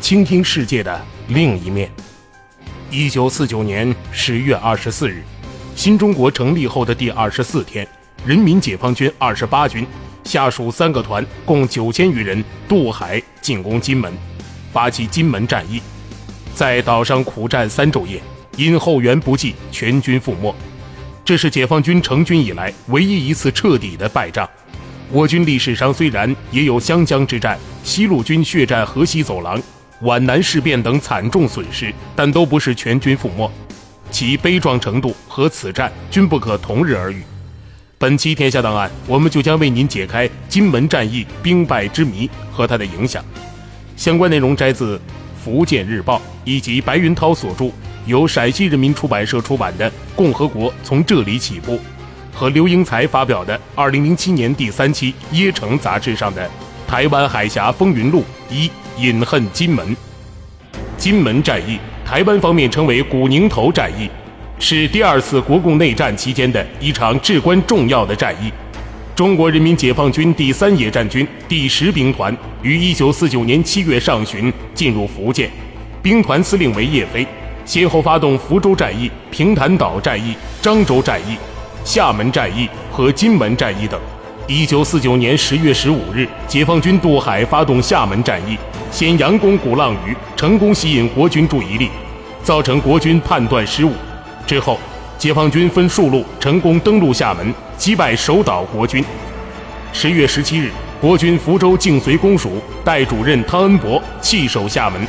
倾听世界的另一面。一九四九年十月二十四日，新中国成立后的第二十四天，人民解放军二十八军下属三个团，共九千余人渡海进攻金门，发起金门战役，在岛上苦战三昼夜，因后援不济，全军覆没。这是解放军成军以来唯一一次彻底的败仗。我军历史上虽然也有湘江之战、西路军血战河西走廊、皖南事变等惨重损失，但都不是全军覆没，其悲壮程度和此战均不可同日而语。本期天下档案，我们就将为您解开金门战役兵败之谜和它的影响。相关内容摘自《福建日报》以及白云涛所著。由陕西人民出版社出版的《共和国从这里起步》，和刘英才发表的2007年第三期《椰城》杂志上的《台湾海峡风云录一饮恨金门》。金门战役，台湾方面称为古宁头战役，是第二次国共内战期间的一场至关重要的战役。中国人民解放军第三野战军第十兵团于1949年7月上旬进入福建，兵团司令为叶飞。先后发动福州战役、平潭岛战役、漳州战役、厦门战役和金门战役等。一九四九年十月十五日，解放军渡海发动厦门战役，先佯攻鼓浪屿，成功吸引国军注意力，造成国军判断失误。之后，解放军分数路成功登陆厦门，击败守岛国军。十月十七日，国军福州靖绥公署代主任汤恩伯弃守厦门。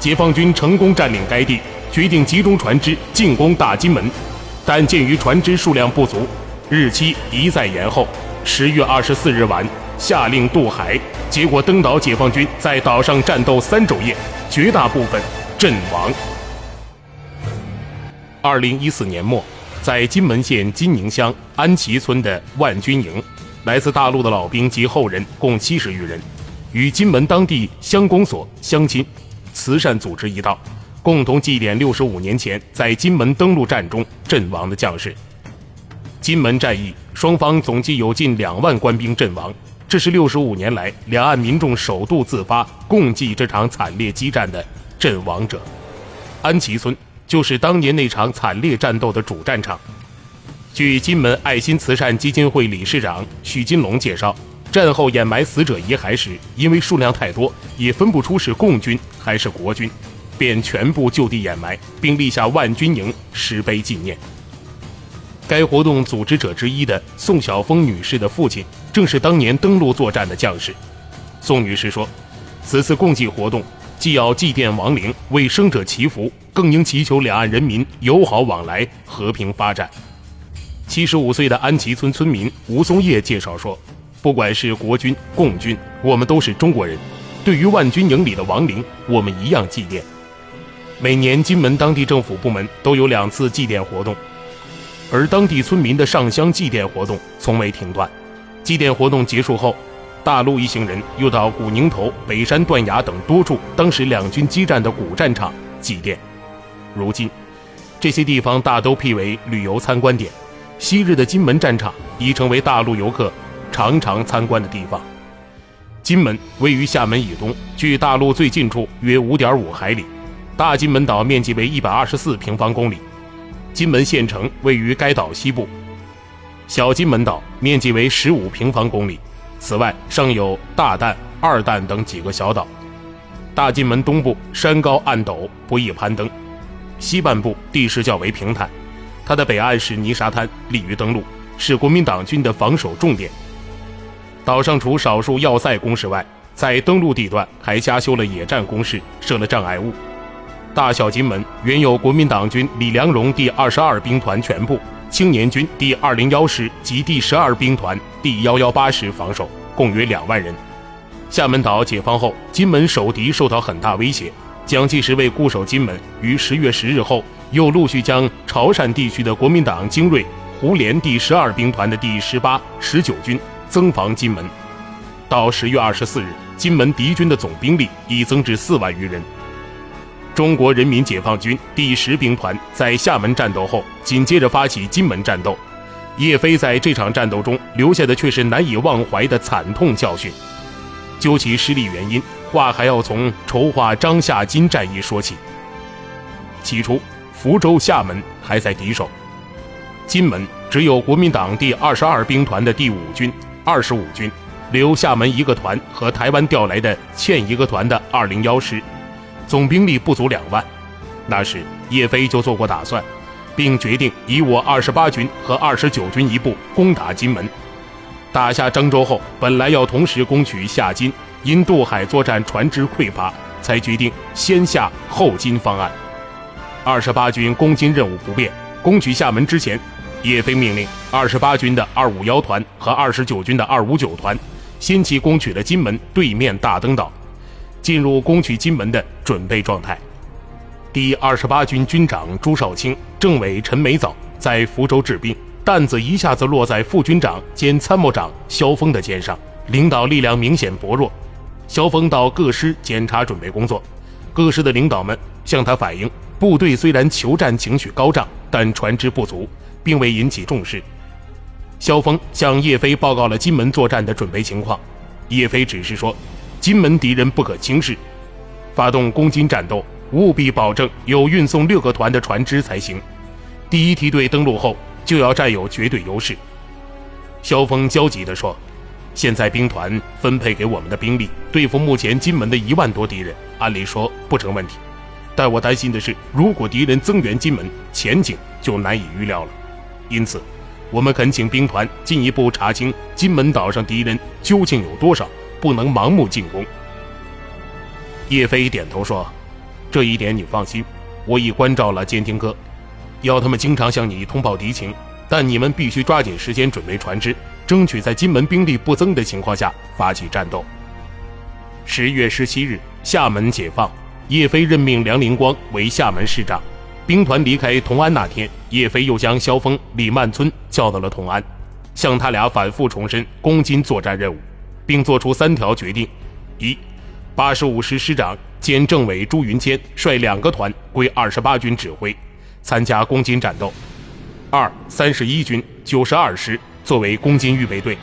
解放军成功占领该地，决定集中船只进攻大金门，但鉴于船只数量不足，日期一再延后。十月二十四日晚，下令渡海，结果登岛解放军在岛上战斗三昼夜，绝大部分阵亡。二零一四年末，在金门县金宁乡安旗村的万军营，来自大陆的老兵及后人共七十余人，与金门当地乡公所乡亲。慈善组织一道，共同祭奠六十五年前在金门登陆战中阵亡的将士。金门战役双方总计有近两万官兵阵亡，这是六十五年来两岸民众首度自发共祭这场惨烈激战的阵亡者。安旗村就是当年那场惨烈战斗的主战场。据金门爱心慈善基金会理事长许金龙介绍。战后掩埋死者遗骸时，因为数量太多，也分不出是共军还是国军，便全部就地掩埋，并立下万军营石碑纪念。该活动组织者之一的宋晓峰女士的父亲，正是当年登陆作战的将士。宋女士说：“此次共祭活动，既要祭奠亡灵，为生者祈福，更应祈求两岸人民友好往来，和平发展。”七十五岁的安旗村村民吴松叶介绍说。不管是国军、共军，我们都是中国人。对于万军营里的亡灵，我们一样祭奠。每年金门当地政府部门都有两次祭奠活动，而当地村民的上香祭奠活动从未停断。祭奠活动结束后，大陆一行人又到古宁头、北山断崖等多处当时两军激战的古战场祭奠。如今，这些地方大都辟为旅游参观点，昔日的金门战场已成为大陆游客。常常参观的地方，金门位于厦门以东，距大陆最近处约五点五海里。大金门岛面积为一百二十四平方公里，金门县城位于该岛西部。小金门岛面积为十五平方公里，此外尚有大旦、二旦等几个小岛。大金门东部山高岸陡，不易攀登；西半部地势较为平坦，它的北岸是泥沙滩，利于登陆，是国民党军的防守重点。岛上除少数要塞工事外，在登陆地段还加修了野战工事，设了障碍物。大小金门原有国民党军李良荣第二十二兵团全部、青年军第二零幺师及第十二兵团第幺幺八师防守，共约两万人。厦门岛解放后，金门守敌受到很大威胁，蒋介石为固守金门，于十月十日后又陆续将潮汕地区的国民党精锐胡琏第十二兵团的第十八、十九军增防金门。到十月二十四日，金门敌军的总兵力已增至四万余人。中国人民解放军第十兵团在厦门战斗后，紧接着发起金门战斗。叶飞在这场战斗中留下的却是难以忘怀的惨痛教训。究其失利原因，话还要从筹划张夏金战役说起。起初，福州、厦门还在敌手，金门只有国民党第二十二兵团的第五军、二十五军，留厦门一个团和台湾调来的欠一个团的二零幺师，总兵力不足两万。那时，叶飞就做过打算。并决定以我二十八军和二十九军一部攻打金门。打下漳州后，本来要同时攻取下金，因渡海作战船只匮乏，才决定先下后金方案。二十八军攻金任务不变，攻取厦门之前，叶飞命令二十八军的二五幺团和二十九军的二五九团，先期攻取了金门对面大登岛，进入攻取金门的准备状态。第二十八军军长朱少卿、政委陈梅藻在福州治病，担子一下子落在副军长兼参谋长萧峰的肩上，领导力量明显薄弱。萧峰到各师检查准备工作，各师的领导们向他反映，部队虽然求战情绪高涨，但船只不足，并未引起重视。萧峰向叶飞报告了金门作战的准备情况，叶飞指示说，金门敌人不可轻视，发动攻金战斗。务必保证有运送六个团的船只才行。第一梯队登陆后就要占有绝对优势。萧峰焦急地说：“现在兵团分配给我们的兵力，对付目前金门的一万多敌人，按理说不成问题。但我担心的是，如果敌人增援金门，前景就难以预料了。因此，我们恳请兵团进一步查清金门岛上敌人究竟有多少，不能盲目进攻。”叶飞点头说。这一点你放心，我已关照了监听科，要他们经常向你通报敌情。但你们必须抓紧时间准备船只，争取在金门兵力不增的情况下发起战斗。十月十七日，厦门解放，叶飞任命梁灵光为厦门市长。兵团离开同安那天，叶飞又将萧峰、李曼村叫到了同安，向他俩反复重申攻金作战任务，并作出三条决定：一、八十五师师长。兼政委朱云谦率两个团归二十八军指挥，参加攻金战斗。二三十一军九十二师作为攻金预备队。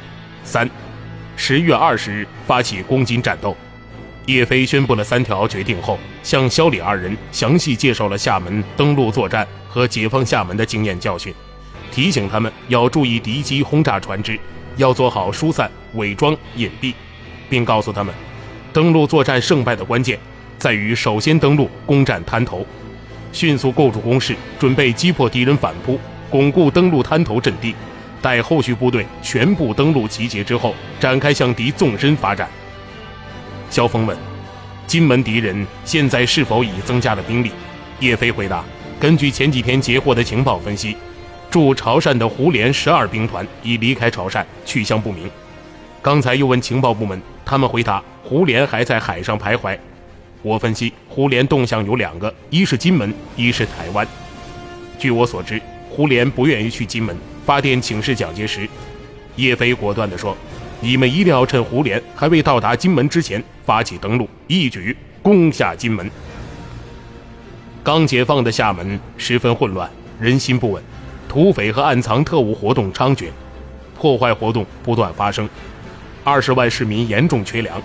三十月二十日发起攻金战斗。叶飞宣布了三条决定后，向肖李二人详细介绍了厦门登陆作战和解放厦门的经验教训，提醒他们要注意敌机轰炸船只，要做好疏散、伪装、隐蔽，并告诉他们，登陆作战胜败的关键。在于首先登陆，攻占滩头，迅速构筑工事，准备击破敌人反扑，巩固登陆滩头阵地。待后续部队全部登陆集结之后，展开向敌纵深发展。萧峰问：“金门敌人现在是否已增加了兵力？”叶飞回答：“根据前几天截获的情报分析，驻潮汕的胡联十二兵团已离开潮汕，去向不明。刚才又问情报部门，他们回答胡联还在海上徘徊。”我分析，胡琏动向有两个，一是金门，一是台湾。据我所知，胡琏不愿意去金门，发电请示蒋介石。叶飞果断地说：“你们一定要趁胡琏还未到达金门之前发起登陆，一举攻下金门。”刚解放的厦门十分混乱，人心不稳，土匪和暗藏特务活动猖獗，破坏活动不断发生，二十万市民严重缺粮。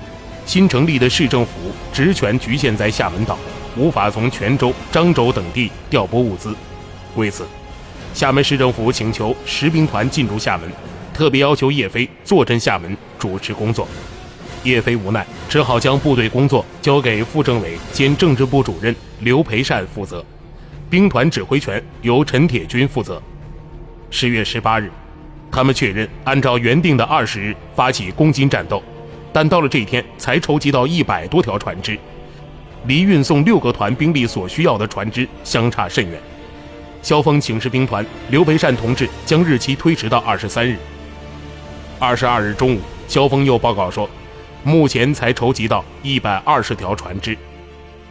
新成立的市政府职权局限在厦门岛，无法从泉州、漳州等地调拨物资。为此，厦门市政府请求十兵团进驻厦门，特别要求叶飞坐镇厦门主持工作。叶飞无奈，只好将部队工作交给副政委兼政治部主任刘培善负责，兵团指挥权由陈铁军负责。十月十八日，他们确认按照原定的二十日发起攻金战斗。但到了这一天，才筹集到一百多条船只，离运送六个团兵力所需要的船只相差甚远。萧峰请示兵团，刘培善同志将日期推迟到二十三日。二十二日中午，萧峰又报告说，目前才筹集到一百二十条船只。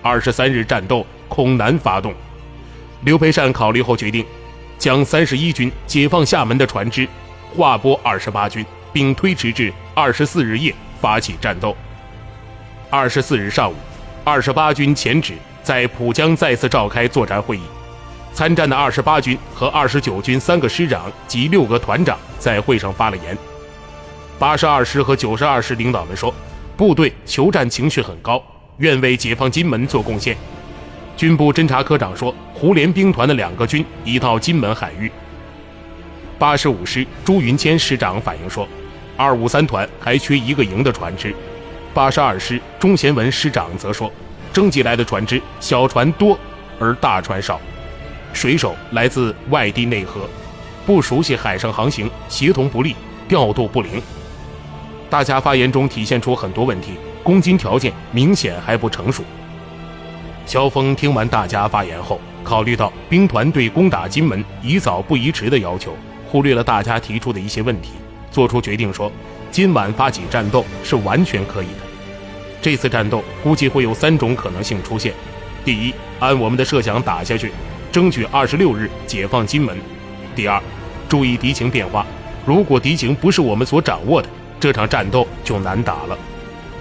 二十三日战斗恐难发动。刘培善考虑后决定，将三十一军解放厦门的船只划拨二十八军，并推迟至二十四日夜发起战斗。二十四日上午，二十八军前指在浦江再次召开作战会议。参战的二十八军和二十九军三个师长及六个团长在会上发了言。八十二师和九十二师领导们说，部队求战情绪很高，愿为解放金门做贡献。军部侦察科长说，胡联兵团的两个军已到金门海域。八十五师朱云谦师长反映说，二五三团还缺一个营的船只。八十二师钟贤文师长则说，征集来的船只小船多而大船少。水手来自外地内河，不熟悉海上航行，协同不力，调度不灵。大家发言中体现出很多问题，攻金条件明显还不成熟。萧峰听完大家发言后，考虑到兵团对攻打金门宜早不宜迟的要求，忽略了大家提出的一些问题，做出决定说，今晚发起战斗是完全可以的。这次战斗估计会有三种可能性出现：第一，按我们的设想打下去。争取二十六日解放金门。第二，注意敌情变化，如果敌情不是我们所掌握的，这场战斗就难打了。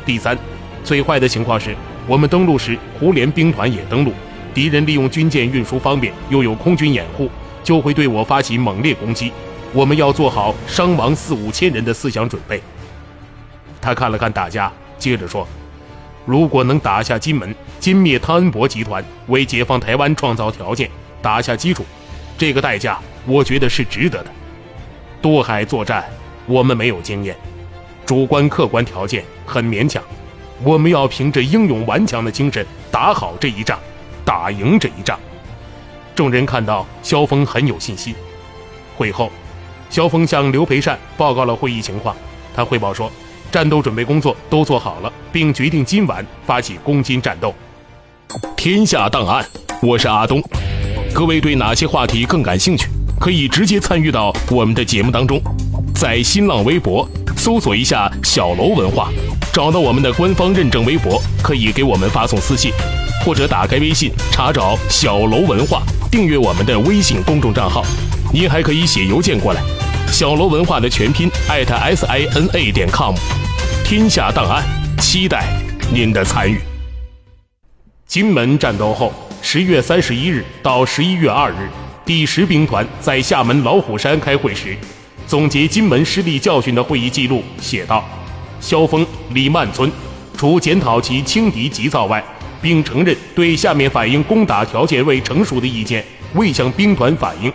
第三，最坏的情况是我们登陆时，胡琏兵团也登陆，敌人利用军舰运输方便，又有空军掩护，就会对我发起猛烈攻击。我们要做好伤亡四五千人的思想准备。他看了看大家，接着说。如果能打下金门，歼灭汤恩伯集团，为解放台湾创造条件，打下基础，这个代价我觉得是值得的。渡海作战，我们没有经验，主观客观条件很勉强，我们要凭着英勇顽强的精神打好这一仗，打赢这一仗。众人看到萧峰很有信心。会后，萧峰向刘培善报告了会议情况，他汇报说。战斗准备工作都做好了，并决定今晚发起攻金战斗。天下档案，我是阿东。各位对哪些话题更感兴趣？可以直接参与到我们的节目当中。在新浪微博搜索一下“小楼文化”，找到我们的官方认证微博，可以给我们发送私信，或者打开微信查找“小楼文化”，订阅我们的微信公众账号。您还可以写邮件过来。小楼文化的全拼艾特 s i n a 点 com，天下档案，期待您的参与。金门战斗后，十月三十一日到十一月二日，第十兵团在厦门老虎山开会时，总结金门失利教训的会议记录写道：萧峰、李曼村除检讨其轻敌急躁外，并承认对下面反映攻打条件未成熟的意见未向兵团反映，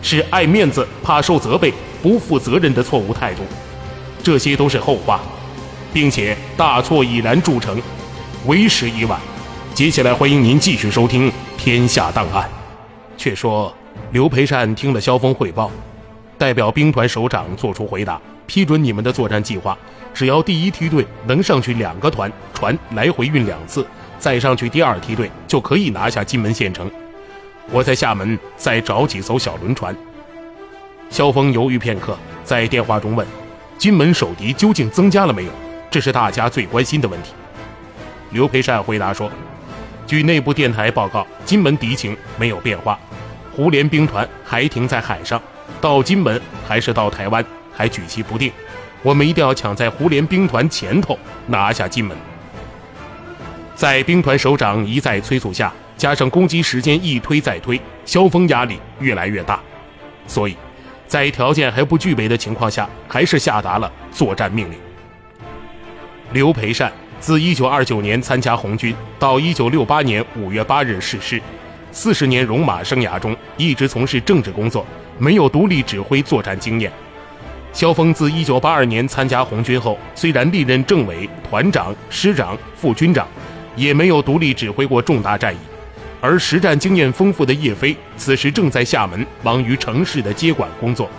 是爱面子怕受责备。不负责任的错误态度，这些都是后话，并且大错已然铸成，为时已晚。接下来欢迎您继续收听《天下档案》。却说刘培善听了萧峰汇报，代表兵团首长作出回答，批准你们的作战计划。只要第一梯队能上去两个团船来回运两次，再上去第二梯队就可以拿下金门县城。我在厦门再找几艘小轮船。萧峰犹豫片刻，在电话中问：“金门守敌究竟增加了没有？这是大家最关心的问题。”刘培善回答说：“据内部电台报告，金门敌情没有变化，胡联兵团还停在海上，到金门还是到台湾还举棋不定。我们一定要抢在胡联兵团前头拿下金门。”在兵团首长一再催促下，加上攻击时间一推再推，萧峰压力越来越大，所以。在条件还不具备的情况下，还是下达了作战命令。刘培善自1929年参加红军，到1968年5月8日逝世，四十年戎马生涯中一直从事政治工作，没有独立指挥作战经验。萧峰自1982年参加红军后，虽然历任政委、团长、师长、副军长，也没有独立指挥过重大战役。而实战经验丰富的叶飞，此时正在厦门忙于城市的接管工作。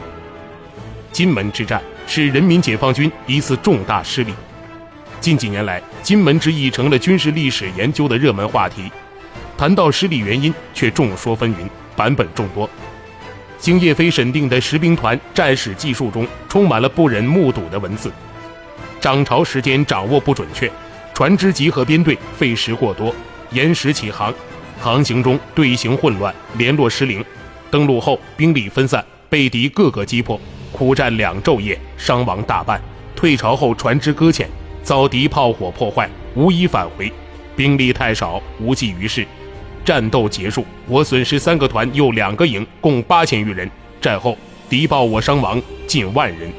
金门之战是人民解放军一次重大失利。近几年来，金门之役成了军事历史研究的热门话题。谈到失利原因，却众说纷纭，版本众多。经叶飞审定的十兵团战史记述中，充满了不忍目睹的文字。涨潮时间掌握不准确，船只集合编队费时过多。延时起航，航行中队形混乱，联络失灵。登陆后兵力分散，被敌各个击破，苦战两昼夜，伤亡大半。退潮后船只搁浅，遭敌炮火破坏，无一返回。兵力太少，无济于事。战斗结束，我损失三个团又两个营，共八千余人。战后敌报我伤亡近万人。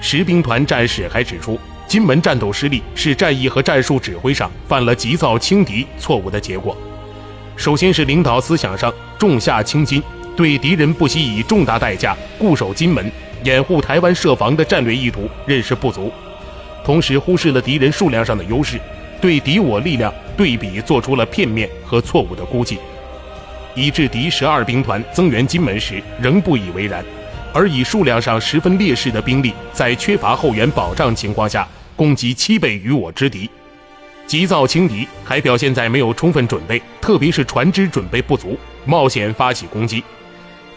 十兵团战士还指出，金门战斗失利是战役和战术指挥上犯了急躁轻敌错误的结果。首先是领导思想上重下轻金，对敌人不惜以重大代价固守金门、掩护台湾设防的战略意图认识不足，同时忽视了敌人数量上的优势，对敌我力量对比做出了片面和错误的估计，以致敌十二兵团增援金门时仍不以为然，而以数量上十分劣势的兵力，在缺乏后援保障情况下攻击七倍于我之敌。急躁轻敌，还表现在没有充分准备，特别是船只准备不足，冒险发起攻击。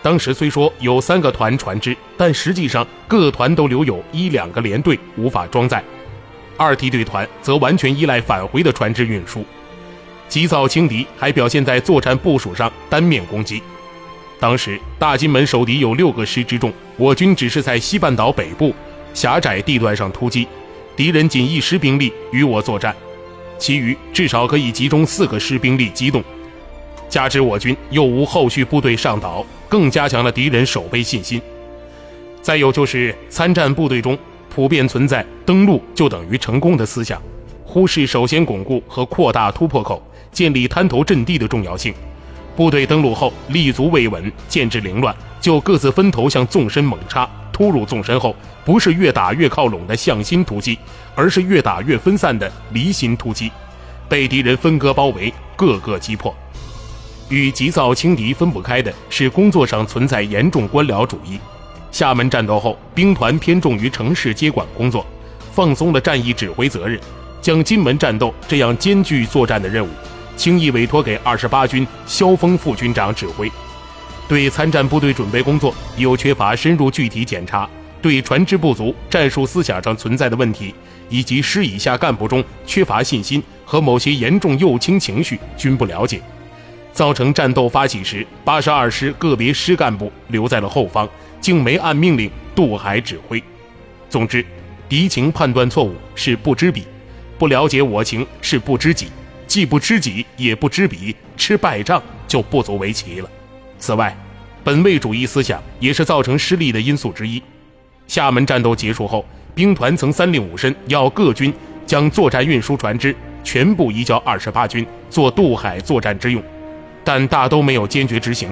当时虽说有三个团船只，但实际上各团都留有一两个连队，无法装载。二梯队团则完全依赖返回的船只运输。急躁轻敌，还表现在作战部署上单面攻击。当时大金门守敌有六个师之众，我军只是在西半岛北部狭窄地段上突击，敌人仅一师兵力与我作战。其余至少可以集中四个师兵力机动，加之我军又无后续部队上岛，更加强了敌人守备信心。再有就是参战部队中普遍存在登陆就等于成功的思想，忽视首先巩固和扩大突破口、建立滩头阵地的重要性。部队登陆后立足未稳、建制凌乱，就各自分头向纵深猛插。突入纵深后，不是越打越靠拢的向心突击，而是越打越分散的离心突击，被敌人分割包围，各个击破。与急躁轻敌分不开的是工作上存在严重官僚主义。厦门战斗后，兵团偏重于城市接管工作，放松了战役指挥责任，将金门战斗这样艰巨作战的任务，轻易委托给二十八军萧峰副军长指挥。对参战部队准备工作又缺乏深入具体检查，对船只不足、战术思想上存在的问题，以及师以下干部中缺乏信心和某些严重右倾情绪均不了解，造成战斗发起时，八十二师个别师干部留在了后方，竟没按命令渡海指挥。总之，敌情判断错误是不知彼，不了解我情是不知己，既不知己也不知彼，吃败仗就不足为奇了。此外，本位主义思想也是造成失利的因素之一。厦门战斗结束后，兵团曾三令五申要各军将作战运输船只全部移交二十八军做渡海作战之用，但大都没有坚决执行。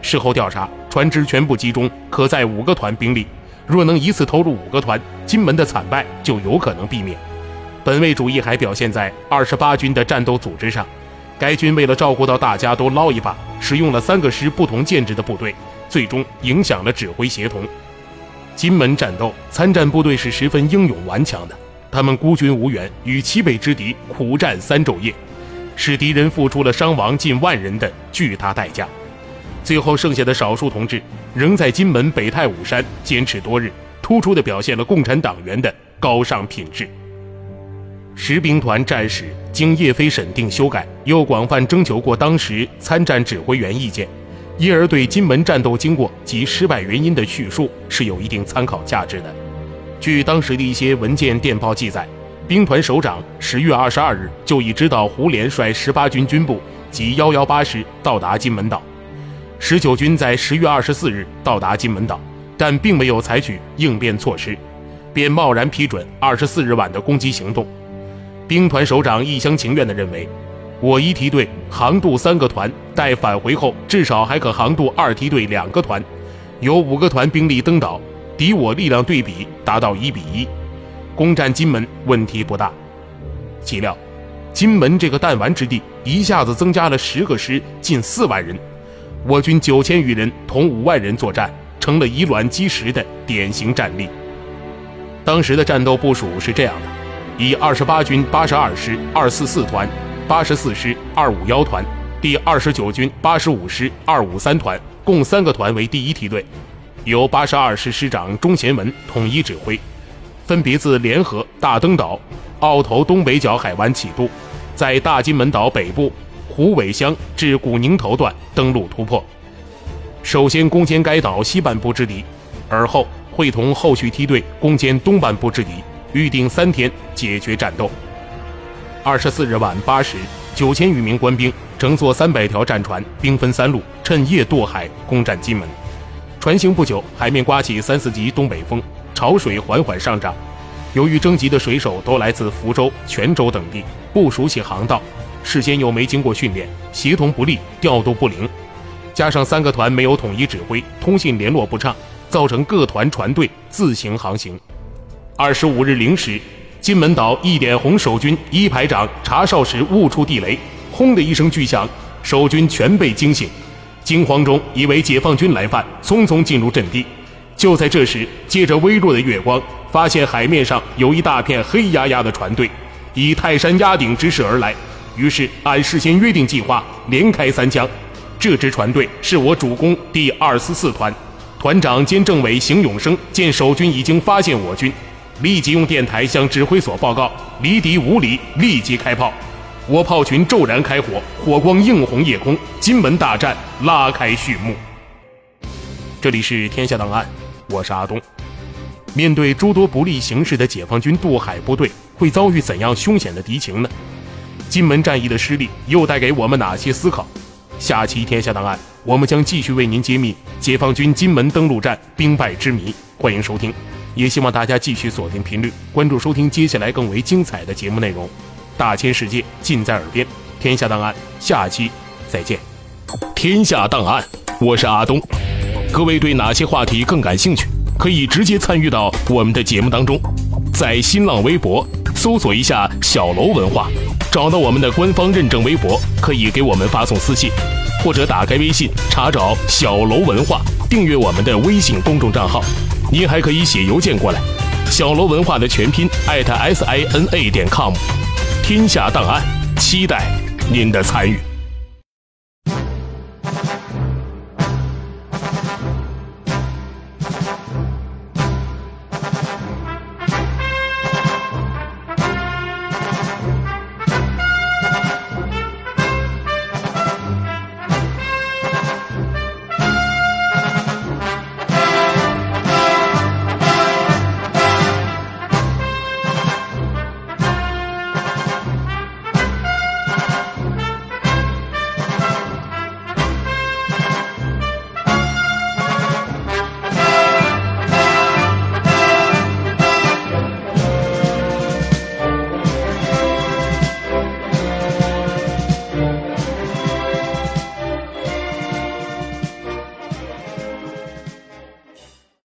事后调查，船只全部集中可载五个团兵力，若能一次投入五个团，金门的惨败就有可能避免。本位主义还表现在二十八军的战斗组织上。该军为了照顾到大家都捞一把，使用了三个师不同建制的部队，最终影响了指挥协同。金门战斗，参战部队是十分英勇顽强的，他们孤军无援，与七倍之敌苦战三昼夜，使敌人付出了伤亡近万人的巨大代价。最后剩下的少数同志，仍在金门北太武山坚持多日，突出地表现了共产党员的高尚品质。十兵团战史经叶飞审定修改，又广泛征求过当时参战指挥员意见，因而对金门战斗经过及失败原因的叙述是有一定参考价值的。据当时的一些文件电报记载，兵团首长十月二十二日就已知道胡琏率十八军军部及幺幺八师到达金门岛，十九军在十月二十四日到达金门岛，但并没有采取应变措施，便贸然批准二十四日晚的攻击行动。兵团首长一厢情愿地认为，我一梯队航渡三个团，待返回后至少还可航渡二梯队两个团，有五个团兵力登岛，敌我力量对比达到一比一，攻占金门问题不大。岂料，金门这个弹丸之地一下子增加了十个师，近四万人，我军九千余人同五万人作战，成了以卵击石的典型战例。当时的战斗部署是这样的。以二十八军八十二师二四四团、八十四师二五幺团、第二十九军八十五师二五三团共三个团为第一梯队，由八十二师师长钟贤文统一指挥，分别自联合、大登岛、澳头东北角海湾起渡，在大金门岛北部虎尾乡至古宁头段登陆突破，首先攻坚该岛西半部之敌，而后会同后续梯队攻坚东半部之敌，预定三天解决战斗。二十四日晚八时，九千余名官兵乘坐三百条战船，兵分三路，趁夜渡海攻占金门。船行不久，海面刮起三四级东北风，潮水缓缓上涨。由于征集的水手都来自福州、泉州等地，不熟悉航道，事先又没经过训练，协同不力，调度不灵，加上三个团没有统一指挥，通信联络不畅，造成各团船队自行航行。二十五日零时，金门岛一点红守军一排长查哨时误触地雷，轰的一声巨响，守军全被惊醒，惊慌中以为解放军来犯，匆匆进入阵地。就在这时，借着微弱的月光。发现海面上有一大片黑压压的船队，以泰山压顶之势而来。于是按事先约定计划，连开三枪。这支船队是我主攻第二四四团，团长兼政委邢永生见守军已经发现我军，立即用电台向指挥所报告，离敌五里，立即开炮。我炮群骤然开火，火光映红夜空，金门大战拉开序幕。这里是天下档案，我是阿东。面对诸多不利形势的解放军渡海部队，会遭遇怎样凶险的敌情呢？金门战役的失利又带给我们哪些思考？下期《天下档案》，我们将继续为您揭秘解放军金门登陆战兵败之谜。欢迎收听，也希望大家继续锁定频率，关注收听接下来更为精彩的节目内容。大千世界尽在耳边，《天下档案》下期再见。《天下档案》，我是阿东。各位对哪些话题更感兴趣？可以直接参与到我们的节目当中，在新浪微博搜索一下“小楼文化”，找到我们的官方认证微博，可以给我们发送私信，或者打开微信查找“小楼文化”，订阅我们的微信公众账号。您还可以写邮件过来，“小罗文化”的全拼艾特 s i n a 点 com。天下档案，期待您的参与。